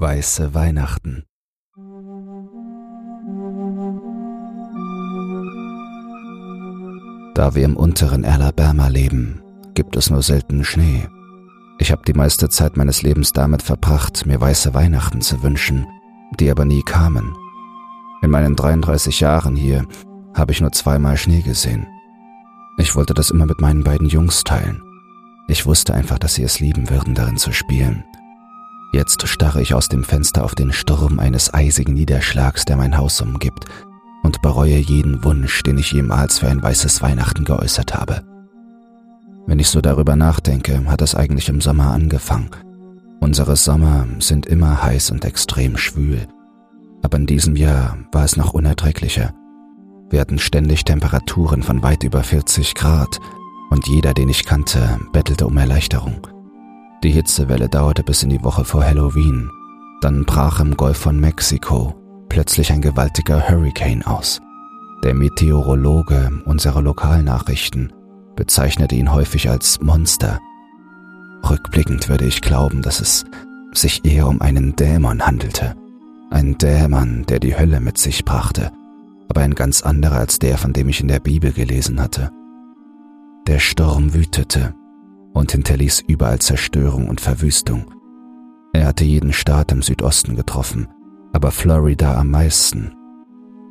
Weiße Weihnachten. Da wir im unteren Alabama leben, gibt es nur selten Schnee. Ich habe die meiste Zeit meines Lebens damit verbracht, mir weiße Weihnachten zu wünschen, die aber nie kamen. In meinen 33 Jahren hier habe ich nur zweimal Schnee gesehen. Ich wollte das immer mit meinen beiden Jungs teilen. Ich wusste einfach, dass sie es lieben würden, darin zu spielen. Jetzt starre ich aus dem Fenster auf den Sturm eines eisigen Niederschlags, der mein Haus umgibt, und bereue jeden Wunsch, den ich jemals für ein weißes Weihnachten geäußert habe. Wenn ich so darüber nachdenke, hat es eigentlich im Sommer angefangen. Unsere Sommer sind immer heiß und extrem schwül. Aber in diesem Jahr war es noch unerträglicher. Wir hatten ständig Temperaturen von weit über 40 Grad und jeder, den ich kannte, bettelte um Erleichterung. Die Hitzewelle dauerte bis in die Woche vor Halloween. Dann brach im Golf von Mexiko plötzlich ein gewaltiger Hurricane aus. Der Meteorologe unserer Lokalnachrichten bezeichnete ihn häufig als Monster. Rückblickend würde ich glauben, dass es sich eher um einen Dämon handelte. Ein Dämon, der die Hölle mit sich brachte, aber ein ganz anderer als der, von dem ich in der Bibel gelesen hatte. Der Sturm wütete und hinterließ überall Zerstörung und Verwüstung. Er hatte jeden Staat im Südosten getroffen, aber Florida am meisten.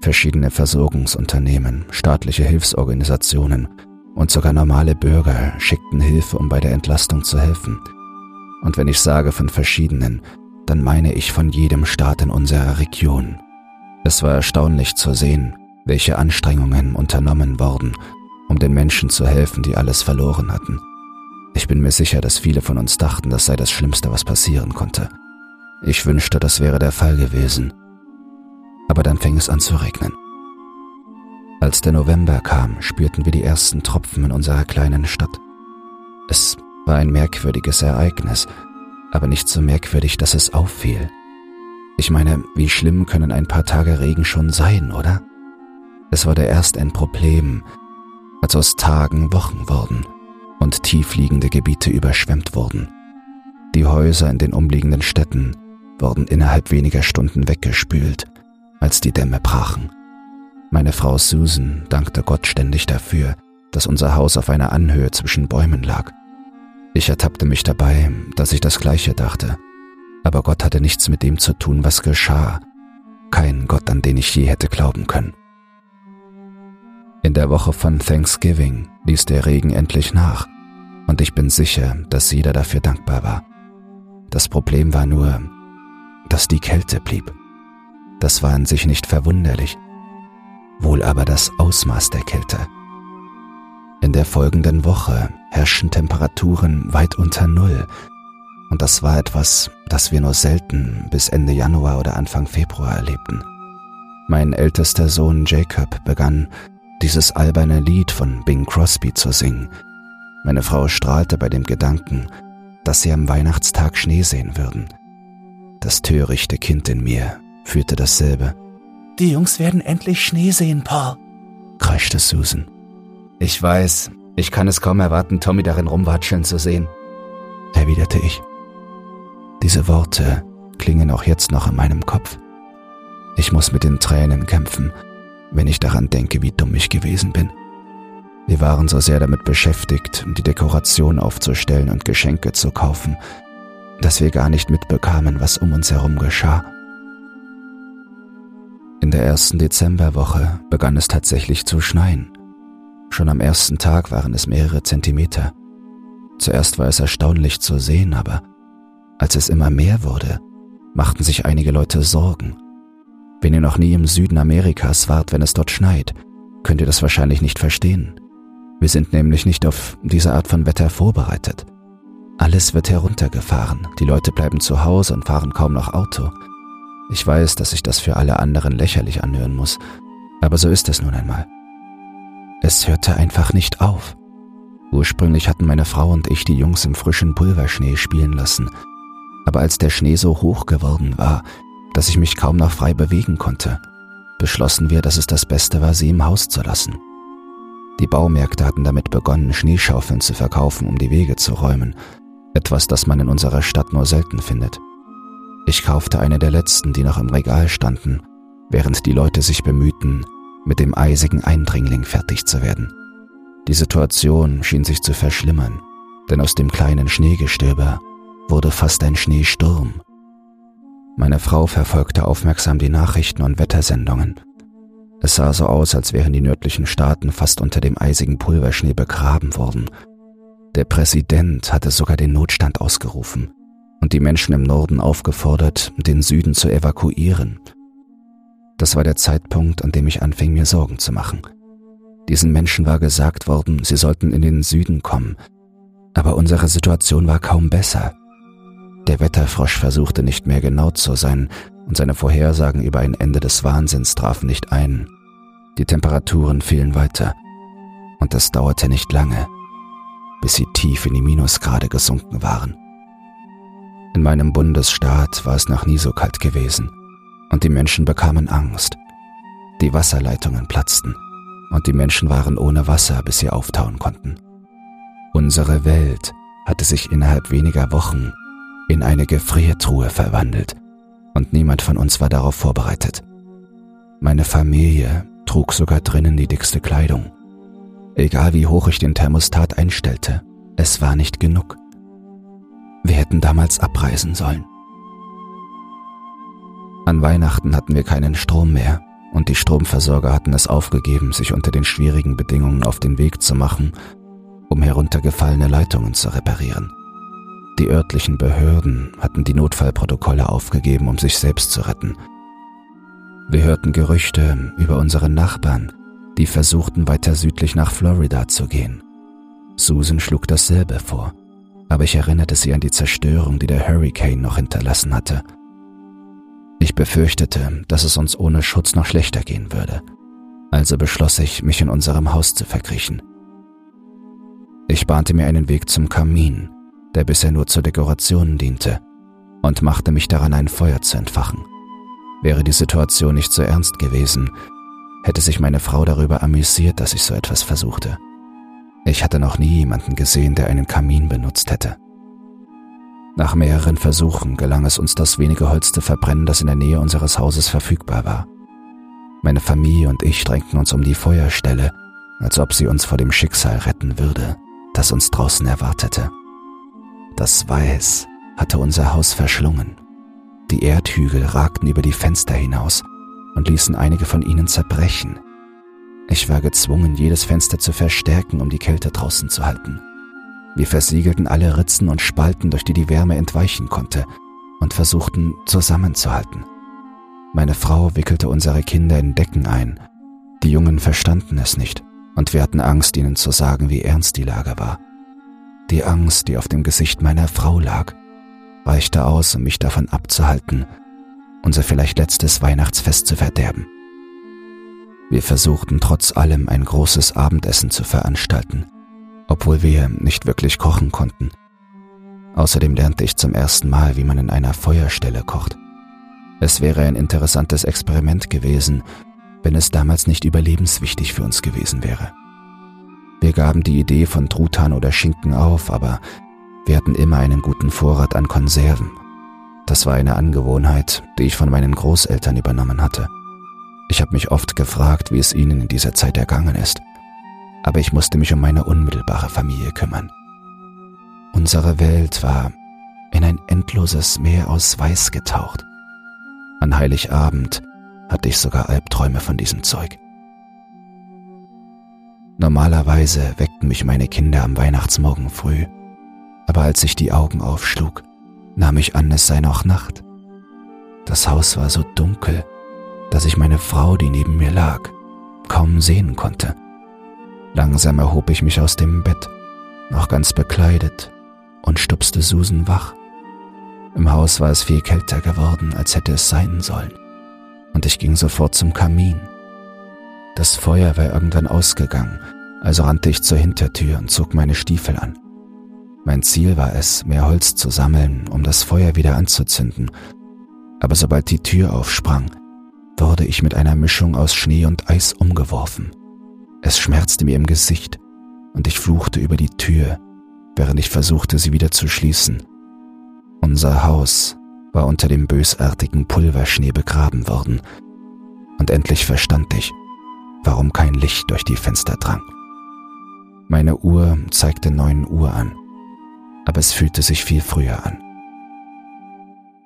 Verschiedene Versorgungsunternehmen, staatliche Hilfsorganisationen und sogar normale Bürger schickten Hilfe, um bei der Entlastung zu helfen. Und wenn ich sage von verschiedenen, dann meine ich von jedem Staat in unserer Region. Es war erstaunlich zu sehen, welche Anstrengungen unternommen wurden, um den Menschen zu helfen, die alles verloren hatten. Ich bin mir sicher, dass viele von uns dachten, das sei das Schlimmste, was passieren konnte. Ich wünschte, das wäre der Fall gewesen. Aber dann fing es an zu regnen. Als der November kam, spürten wir die ersten Tropfen in unserer kleinen Stadt. Es war ein merkwürdiges Ereignis, aber nicht so merkwürdig, dass es auffiel. Ich meine, wie schlimm können ein paar Tage Regen schon sein, oder? Es wurde erst ein Problem, als aus Tagen Wochen wurden und tiefliegende Gebiete überschwemmt wurden. Die Häuser in den umliegenden Städten wurden innerhalb weniger Stunden weggespült, als die Dämme brachen. Meine Frau Susan dankte Gott ständig dafür, dass unser Haus auf einer Anhöhe zwischen Bäumen lag. Ich ertappte mich dabei, dass ich das gleiche dachte, aber Gott hatte nichts mit dem zu tun, was geschah, kein Gott, an den ich je hätte glauben können. In der Woche von Thanksgiving ließ der Regen endlich nach, und ich bin sicher, dass jeder dafür dankbar war. Das Problem war nur, dass die Kälte blieb. Das war an sich nicht verwunderlich, wohl aber das Ausmaß der Kälte. In der folgenden Woche herrschten Temperaturen weit unter Null, und das war etwas, das wir nur selten bis Ende Januar oder Anfang Februar erlebten. Mein ältester Sohn Jacob begann dieses alberne Lied von Bing Crosby zu singen. Meine Frau strahlte bei dem Gedanken, dass sie am Weihnachtstag Schnee sehen würden. Das törichte Kind in mir führte dasselbe. Die Jungs werden endlich Schnee sehen, Paul, kreischte Susan. Ich weiß, ich kann es kaum erwarten, Tommy darin rumwatscheln zu sehen, erwiderte ich. Diese Worte klingen auch jetzt noch in meinem Kopf. Ich muss mit den Tränen kämpfen, wenn ich daran denke, wie dumm ich gewesen bin. Wir waren so sehr damit beschäftigt, die Dekoration aufzustellen und Geschenke zu kaufen, dass wir gar nicht mitbekamen, was um uns herum geschah. In der ersten Dezemberwoche begann es tatsächlich zu schneien. Schon am ersten Tag waren es mehrere Zentimeter. Zuerst war es erstaunlich zu sehen, aber als es immer mehr wurde, machten sich einige Leute Sorgen. Wenn ihr noch nie im Süden Amerikas wart, wenn es dort schneit, könnt ihr das wahrscheinlich nicht verstehen. Wir sind nämlich nicht auf diese Art von Wetter vorbereitet. Alles wird heruntergefahren, die Leute bleiben zu Hause und fahren kaum noch Auto. Ich weiß, dass sich das für alle anderen lächerlich anhören muss, aber so ist es nun einmal. Es hörte einfach nicht auf. Ursprünglich hatten meine Frau und ich die Jungs im frischen Pulverschnee spielen lassen, aber als der Schnee so hoch geworden war, dass ich mich kaum noch frei bewegen konnte, beschlossen wir, dass es das Beste war, sie im Haus zu lassen. Die Baumärkte hatten damit begonnen, Schneeschaufeln zu verkaufen, um die Wege zu räumen, etwas, das man in unserer Stadt nur selten findet. Ich kaufte eine der letzten, die noch im Regal standen, während die Leute sich bemühten, mit dem eisigen Eindringling fertig zu werden. Die Situation schien sich zu verschlimmern, denn aus dem kleinen Schneegestöber wurde fast ein Schneesturm. Meine Frau verfolgte aufmerksam die Nachrichten und Wettersendungen. Es sah so aus, als wären die nördlichen Staaten fast unter dem eisigen Pulverschnee begraben worden. Der Präsident hatte sogar den Notstand ausgerufen und die Menschen im Norden aufgefordert, den Süden zu evakuieren. Das war der Zeitpunkt, an dem ich anfing, mir Sorgen zu machen. Diesen Menschen war gesagt worden, sie sollten in den Süden kommen, aber unsere Situation war kaum besser. Der Wetterfrosch versuchte nicht mehr genau zu sein, und seine Vorhersagen über ein Ende des Wahnsinns trafen nicht ein. Die Temperaturen fielen weiter, und es dauerte nicht lange, bis sie tief in die Minusgrade gesunken waren. In meinem Bundesstaat war es noch nie so kalt gewesen, und die Menschen bekamen Angst. Die Wasserleitungen platzten, und die Menschen waren ohne Wasser, bis sie auftauen konnten. Unsere Welt hatte sich innerhalb weniger Wochen in eine Gefriertruhe verwandelt, und niemand von uns war darauf vorbereitet. Meine Familie trug sogar drinnen die dickste Kleidung. Egal wie hoch ich den Thermostat einstellte, es war nicht genug. Wir hätten damals abreisen sollen. An Weihnachten hatten wir keinen Strom mehr und die Stromversorger hatten es aufgegeben, sich unter den schwierigen Bedingungen auf den Weg zu machen, um heruntergefallene Leitungen zu reparieren. Die örtlichen Behörden hatten die Notfallprotokolle aufgegeben, um sich selbst zu retten. Wir hörten Gerüchte über unsere Nachbarn, die versuchten weiter südlich nach Florida zu gehen. Susan schlug dasselbe vor, aber ich erinnerte sie an die Zerstörung, die der Hurricane noch hinterlassen hatte. Ich befürchtete, dass es uns ohne Schutz noch schlechter gehen würde, also beschloss ich, mich in unserem Haus zu verkriechen. Ich bahnte mir einen Weg zum Kamin, der bisher nur zur Dekoration diente, und machte mich daran, ein Feuer zu entfachen. Wäre die Situation nicht so ernst gewesen, hätte sich meine Frau darüber amüsiert, dass ich so etwas versuchte. Ich hatte noch nie jemanden gesehen, der einen Kamin benutzt hätte. Nach mehreren Versuchen gelang es uns, das wenige Holz zu verbrennen, das in der Nähe unseres Hauses verfügbar war. Meine Familie und ich drängten uns um die Feuerstelle, als ob sie uns vor dem Schicksal retten würde, das uns draußen erwartete. Das Weiß hatte unser Haus verschlungen. Die Erdhügel ragten über die Fenster hinaus und ließen einige von ihnen zerbrechen. Ich war gezwungen, jedes Fenster zu verstärken, um die Kälte draußen zu halten. Wir versiegelten alle Ritzen und Spalten, durch die die Wärme entweichen konnte, und versuchten zusammenzuhalten. Meine Frau wickelte unsere Kinder in Decken ein. Die Jungen verstanden es nicht, und wir hatten Angst, ihnen zu sagen, wie ernst die Lage war. Die Angst, die auf dem Gesicht meiner Frau lag, reichte aus, um mich davon abzuhalten, unser vielleicht letztes Weihnachtsfest zu verderben. Wir versuchten trotz allem ein großes Abendessen zu veranstalten, obwohl wir nicht wirklich kochen konnten. Außerdem lernte ich zum ersten Mal, wie man in einer Feuerstelle kocht. Es wäre ein interessantes Experiment gewesen, wenn es damals nicht überlebenswichtig für uns gewesen wäre. Wir gaben die Idee von Truthahn oder Schinken auf, aber wir hatten immer einen guten Vorrat an Konserven. Das war eine Angewohnheit, die ich von meinen Großeltern übernommen hatte. Ich habe mich oft gefragt, wie es ihnen in dieser Zeit ergangen ist, aber ich musste mich um meine unmittelbare Familie kümmern. Unsere Welt war in ein endloses Meer aus Weiß getaucht. An Heiligabend hatte ich sogar Albträume von diesem Zeug. Normalerweise weckten mich meine Kinder am Weihnachtsmorgen früh, aber als ich die Augen aufschlug, nahm ich an, es sei noch Nacht. Das Haus war so dunkel, dass ich meine Frau, die neben mir lag, kaum sehen konnte. Langsam erhob ich mich aus dem Bett, noch ganz bekleidet, und stupste Susan wach. Im Haus war es viel kälter geworden, als hätte es sein sollen, und ich ging sofort zum Kamin. Das Feuer war irgendwann ausgegangen, also rannte ich zur Hintertür und zog meine Stiefel an. Mein Ziel war es, mehr Holz zu sammeln, um das Feuer wieder anzuzünden, aber sobald die Tür aufsprang, wurde ich mit einer Mischung aus Schnee und Eis umgeworfen. Es schmerzte mir im Gesicht und ich fluchte über die Tür, während ich versuchte, sie wieder zu schließen. Unser Haus war unter dem bösartigen Pulverschnee begraben worden, und endlich verstand ich, warum kein Licht durch die Fenster drang. Meine Uhr zeigte neun Uhr an, aber es fühlte sich viel früher an.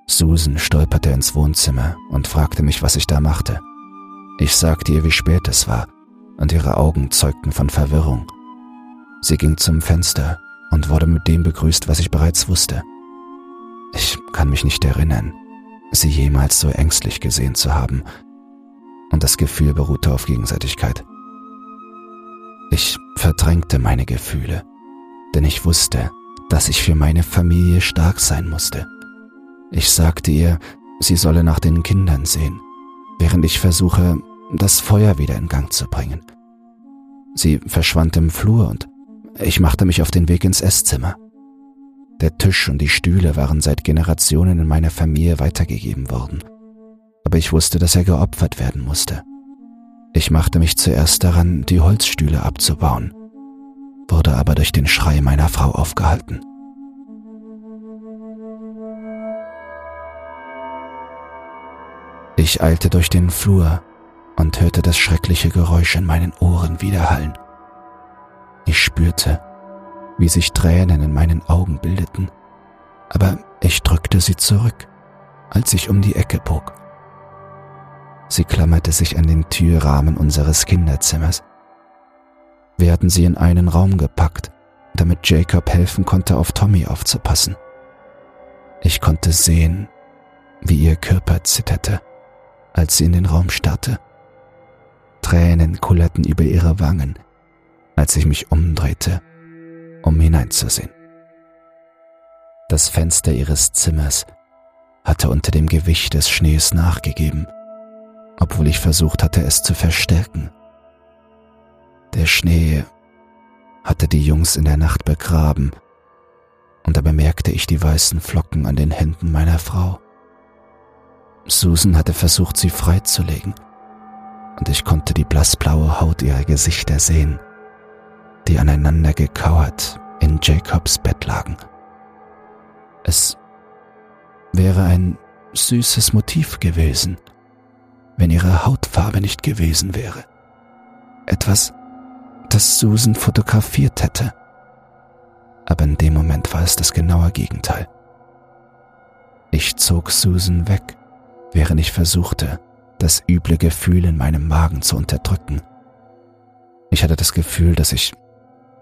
Susan stolperte ins Wohnzimmer und fragte mich, was ich da machte. Ich sagte ihr, wie spät es war, und ihre Augen zeugten von Verwirrung. Sie ging zum Fenster und wurde mit dem begrüßt, was ich bereits wusste. Ich kann mich nicht erinnern, sie jemals so ängstlich gesehen zu haben, und das Gefühl beruhte auf Gegenseitigkeit. Ich verdrängte meine Gefühle, denn ich wusste, dass ich für meine Familie stark sein musste. Ich sagte ihr, sie solle nach den Kindern sehen, während ich versuche, das Feuer wieder in Gang zu bringen. Sie verschwand im Flur und ich machte mich auf den Weg ins Esszimmer. Der Tisch und die Stühle waren seit Generationen in meiner Familie weitergegeben worden, aber ich wusste, dass er geopfert werden musste. Ich machte mich zuerst daran, die Holzstühle abzubauen, wurde aber durch den Schrei meiner Frau aufgehalten. Ich eilte durch den Flur und hörte das schreckliche Geräusch in meinen Ohren widerhallen. Ich spürte, wie sich Tränen in meinen Augen bildeten, aber ich drückte sie zurück, als ich um die Ecke bog. Sie klammerte sich an den Türrahmen unseres Kinderzimmers. Wir hatten sie in einen Raum gepackt, damit Jacob helfen konnte, auf Tommy aufzupassen. Ich konnte sehen, wie ihr Körper zitterte als sie in den Raum starrte. Tränen kullerten über ihre Wangen, als ich mich umdrehte, um hineinzusehen. Das Fenster ihres Zimmers hatte unter dem Gewicht des Schnees nachgegeben, obwohl ich versucht hatte, es zu verstärken. Der Schnee hatte die Jungs in der Nacht begraben, und da bemerkte ich die weißen Flocken an den Händen meiner Frau. Susan hatte versucht, sie freizulegen, und ich konnte die blassblaue Haut ihrer Gesichter sehen, die aneinander gekauert in Jacobs Bett lagen. Es wäre ein süßes Motiv gewesen, wenn ihre Hautfarbe nicht gewesen wäre. Etwas, das Susan fotografiert hätte. Aber in dem Moment war es das genaue Gegenteil. Ich zog Susan weg während ich versuchte, das üble Gefühl in meinem Magen zu unterdrücken. Ich hatte das Gefühl, dass ich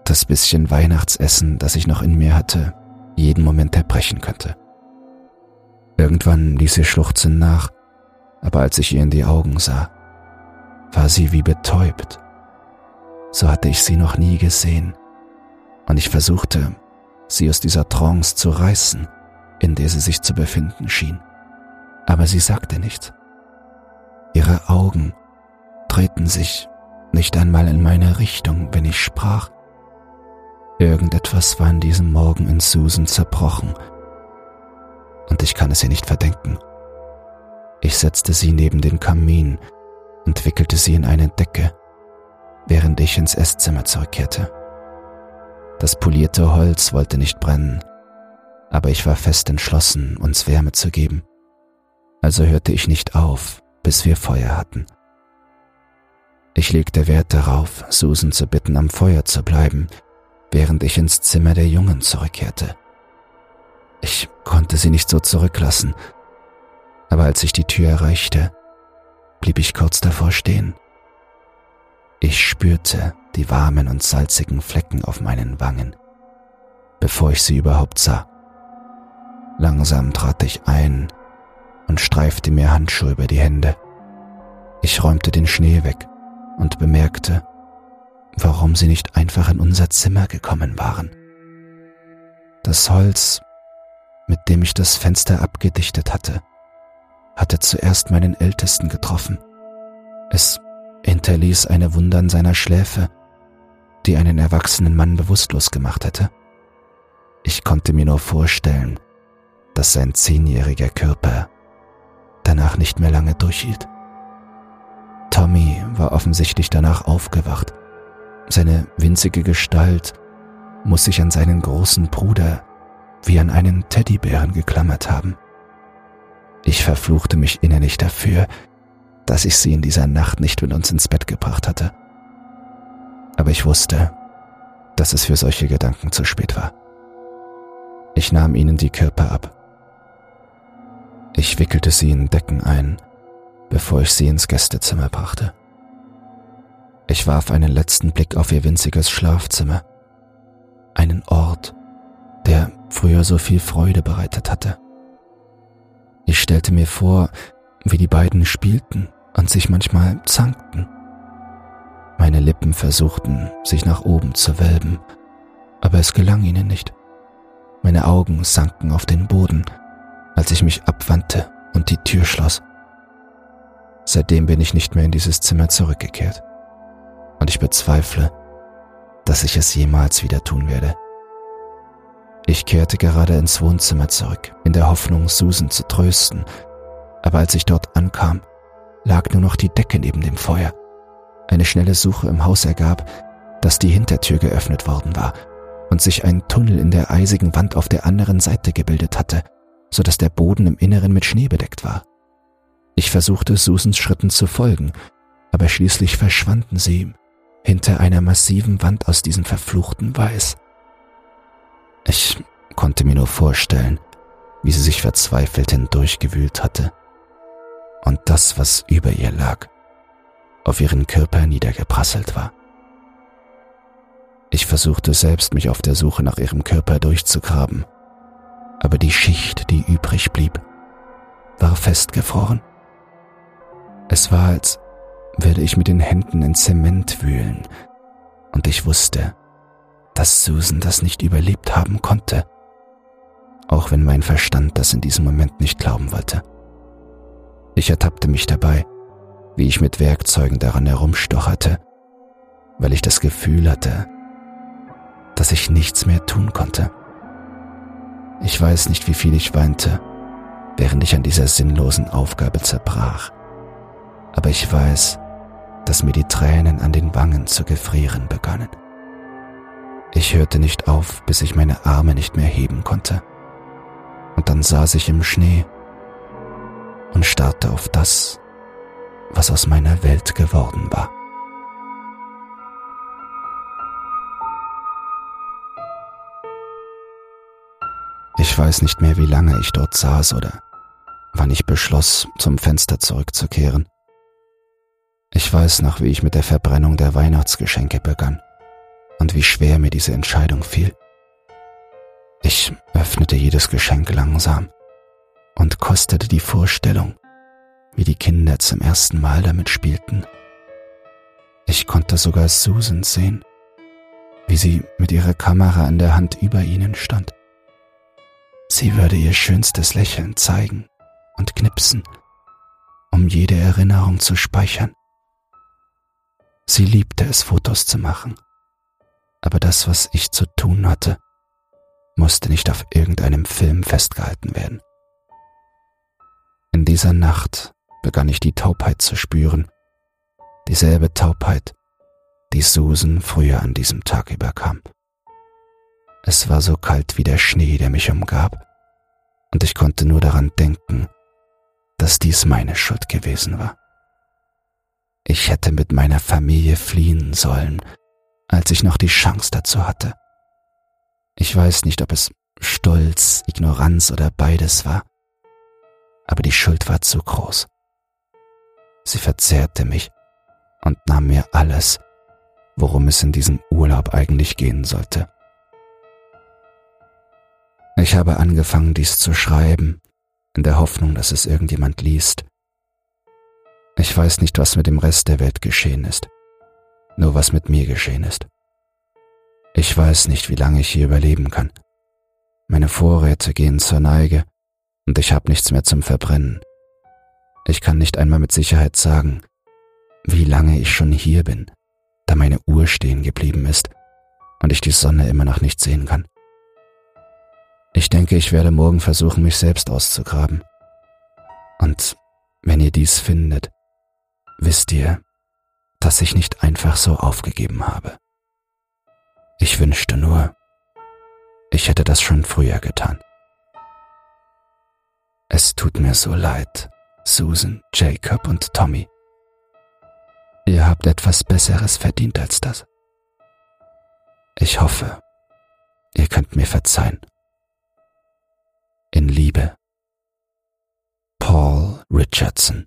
das bisschen Weihnachtsessen, das ich noch in mir hatte, jeden Moment erbrechen könnte. Irgendwann ließ sie Schluchzen nach, aber als ich ihr in die Augen sah, war sie wie betäubt. So hatte ich sie noch nie gesehen, und ich versuchte, sie aus dieser Trance zu reißen, in der sie sich zu befinden schien aber sie sagte nichts. Ihre Augen drehten sich nicht einmal in meine Richtung, wenn ich sprach. Irgendetwas war an diesem Morgen in Susan zerbrochen, und ich kann es ihr nicht verdenken. Ich setzte sie neben den Kamin und wickelte sie in eine Decke, während ich ins Esszimmer zurückkehrte. Das polierte Holz wollte nicht brennen, aber ich war fest entschlossen, uns Wärme zu geben also hörte ich nicht auf, bis wir Feuer hatten. Ich legte Wert darauf, Susan zu bitten, am Feuer zu bleiben, während ich ins Zimmer der Jungen zurückkehrte. Ich konnte sie nicht so zurücklassen, aber als ich die Tür erreichte, blieb ich kurz davor stehen. Ich spürte die warmen und salzigen Flecken auf meinen Wangen, bevor ich sie überhaupt sah. Langsam trat ich ein und streifte mir Handschuhe über die Hände. Ich räumte den Schnee weg und bemerkte, warum sie nicht einfach in unser Zimmer gekommen waren. Das Holz, mit dem ich das Fenster abgedichtet hatte, hatte zuerst meinen Ältesten getroffen. Es hinterließ eine Wunde an seiner Schläfe, die einen erwachsenen Mann bewusstlos gemacht hätte. Ich konnte mir nur vorstellen, dass sein zehnjähriger Körper danach nicht mehr lange durchhielt. Tommy war offensichtlich danach aufgewacht. Seine winzige Gestalt muss sich an seinen großen Bruder wie an einen Teddybären geklammert haben. Ich verfluchte mich innerlich dafür, dass ich sie in dieser Nacht nicht mit uns ins Bett gebracht hatte. Aber ich wusste, dass es für solche Gedanken zu spät war. Ich nahm ihnen die Körper ab. Ich wickelte sie in Decken ein, bevor ich sie ins Gästezimmer brachte. Ich warf einen letzten Blick auf ihr winziges Schlafzimmer, einen Ort, der früher so viel Freude bereitet hatte. Ich stellte mir vor, wie die beiden spielten und sich manchmal zankten. Meine Lippen versuchten, sich nach oben zu wölben, aber es gelang ihnen nicht. Meine Augen sanken auf den Boden, als ich mich abwandte und die Tür schloss. Seitdem bin ich nicht mehr in dieses Zimmer zurückgekehrt. Und ich bezweifle, dass ich es jemals wieder tun werde. Ich kehrte gerade ins Wohnzimmer zurück, in der Hoffnung, Susan zu trösten, aber als ich dort ankam, lag nur noch die Decke neben dem Feuer. Eine schnelle Suche im Haus ergab, dass die Hintertür geöffnet worden war und sich ein Tunnel in der eisigen Wand auf der anderen Seite gebildet hatte, so dass der Boden im Inneren mit Schnee bedeckt war. Ich versuchte Susans Schritten zu folgen, aber schließlich verschwanden sie hinter einer massiven Wand aus diesem verfluchten Weiß. Ich konnte mir nur vorstellen, wie sie sich verzweifelt hindurchgewühlt hatte und das, was über ihr lag, auf ihren Körper niedergeprasselt war. Ich versuchte selbst, mich auf der Suche nach ihrem Körper durchzugraben, aber die Schicht, die übrig blieb, war festgefroren. Es war, als würde ich mit den Händen in Zement wühlen, und ich wusste, dass Susan das nicht überlebt haben konnte, auch wenn mein Verstand das in diesem Moment nicht glauben wollte. Ich ertappte mich dabei, wie ich mit Werkzeugen daran herumstocherte, weil ich das Gefühl hatte, dass ich nichts mehr tun konnte. Ich weiß nicht, wie viel ich weinte, während ich an dieser sinnlosen Aufgabe zerbrach, aber ich weiß, dass mir die Tränen an den Wangen zu gefrieren begannen. Ich hörte nicht auf, bis ich meine Arme nicht mehr heben konnte. Und dann saß ich im Schnee und starrte auf das, was aus meiner Welt geworden war. Ich weiß nicht mehr, wie lange ich dort saß oder wann ich beschloss, zum Fenster zurückzukehren. Ich weiß noch, wie ich mit der Verbrennung der Weihnachtsgeschenke begann und wie schwer mir diese Entscheidung fiel. Ich öffnete jedes Geschenk langsam und kostete die Vorstellung, wie die Kinder zum ersten Mal damit spielten. Ich konnte sogar Susan sehen, wie sie mit ihrer Kamera in der Hand über ihnen stand. Sie würde ihr schönstes Lächeln zeigen und knipsen, um jede Erinnerung zu speichern. Sie liebte es, Fotos zu machen, aber das, was ich zu tun hatte, musste nicht auf irgendeinem Film festgehalten werden. In dieser Nacht begann ich die Taubheit zu spüren, dieselbe Taubheit, die Susan früher an diesem Tag überkam. Es war so kalt wie der Schnee, der mich umgab, und ich konnte nur daran denken, dass dies meine Schuld gewesen war. Ich hätte mit meiner Familie fliehen sollen, als ich noch die Chance dazu hatte. Ich weiß nicht, ob es Stolz, Ignoranz oder beides war, aber die Schuld war zu groß. Sie verzehrte mich und nahm mir alles, worum es in diesem Urlaub eigentlich gehen sollte. Ich habe angefangen, dies zu schreiben, in der Hoffnung, dass es irgendjemand liest. Ich weiß nicht, was mit dem Rest der Welt geschehen ist, nur was mit mir geschehen ist. Ich weiß nicht, wie lange ich hier überleben kann. Meine Vorräte gehen zur Neige und ich habe nichts mehr zum Verbrennen. Ich kann nicht einmal mit Sicherheit sagen, wie lange ich schon hier bin, da meine Uhr stehen geblieben ist und ich die Sonne immer noch nicht sehen kann. Ich denke, ich werde morgen versuchen, mich selbst auszugraben. Und wenn ihr dies findet, wisst ihr, dass ich nicht einfach so aufgegeben habe. Ich wünschte nur, ich hätte das schon früher getan. Es tut mir so leid, Susan, Jacob und Tommy. Ihr habt etwas Besseres verdient als das. Ich hoffe, ihr könnt mir verzeihen. In Liebe, Paul Richardson.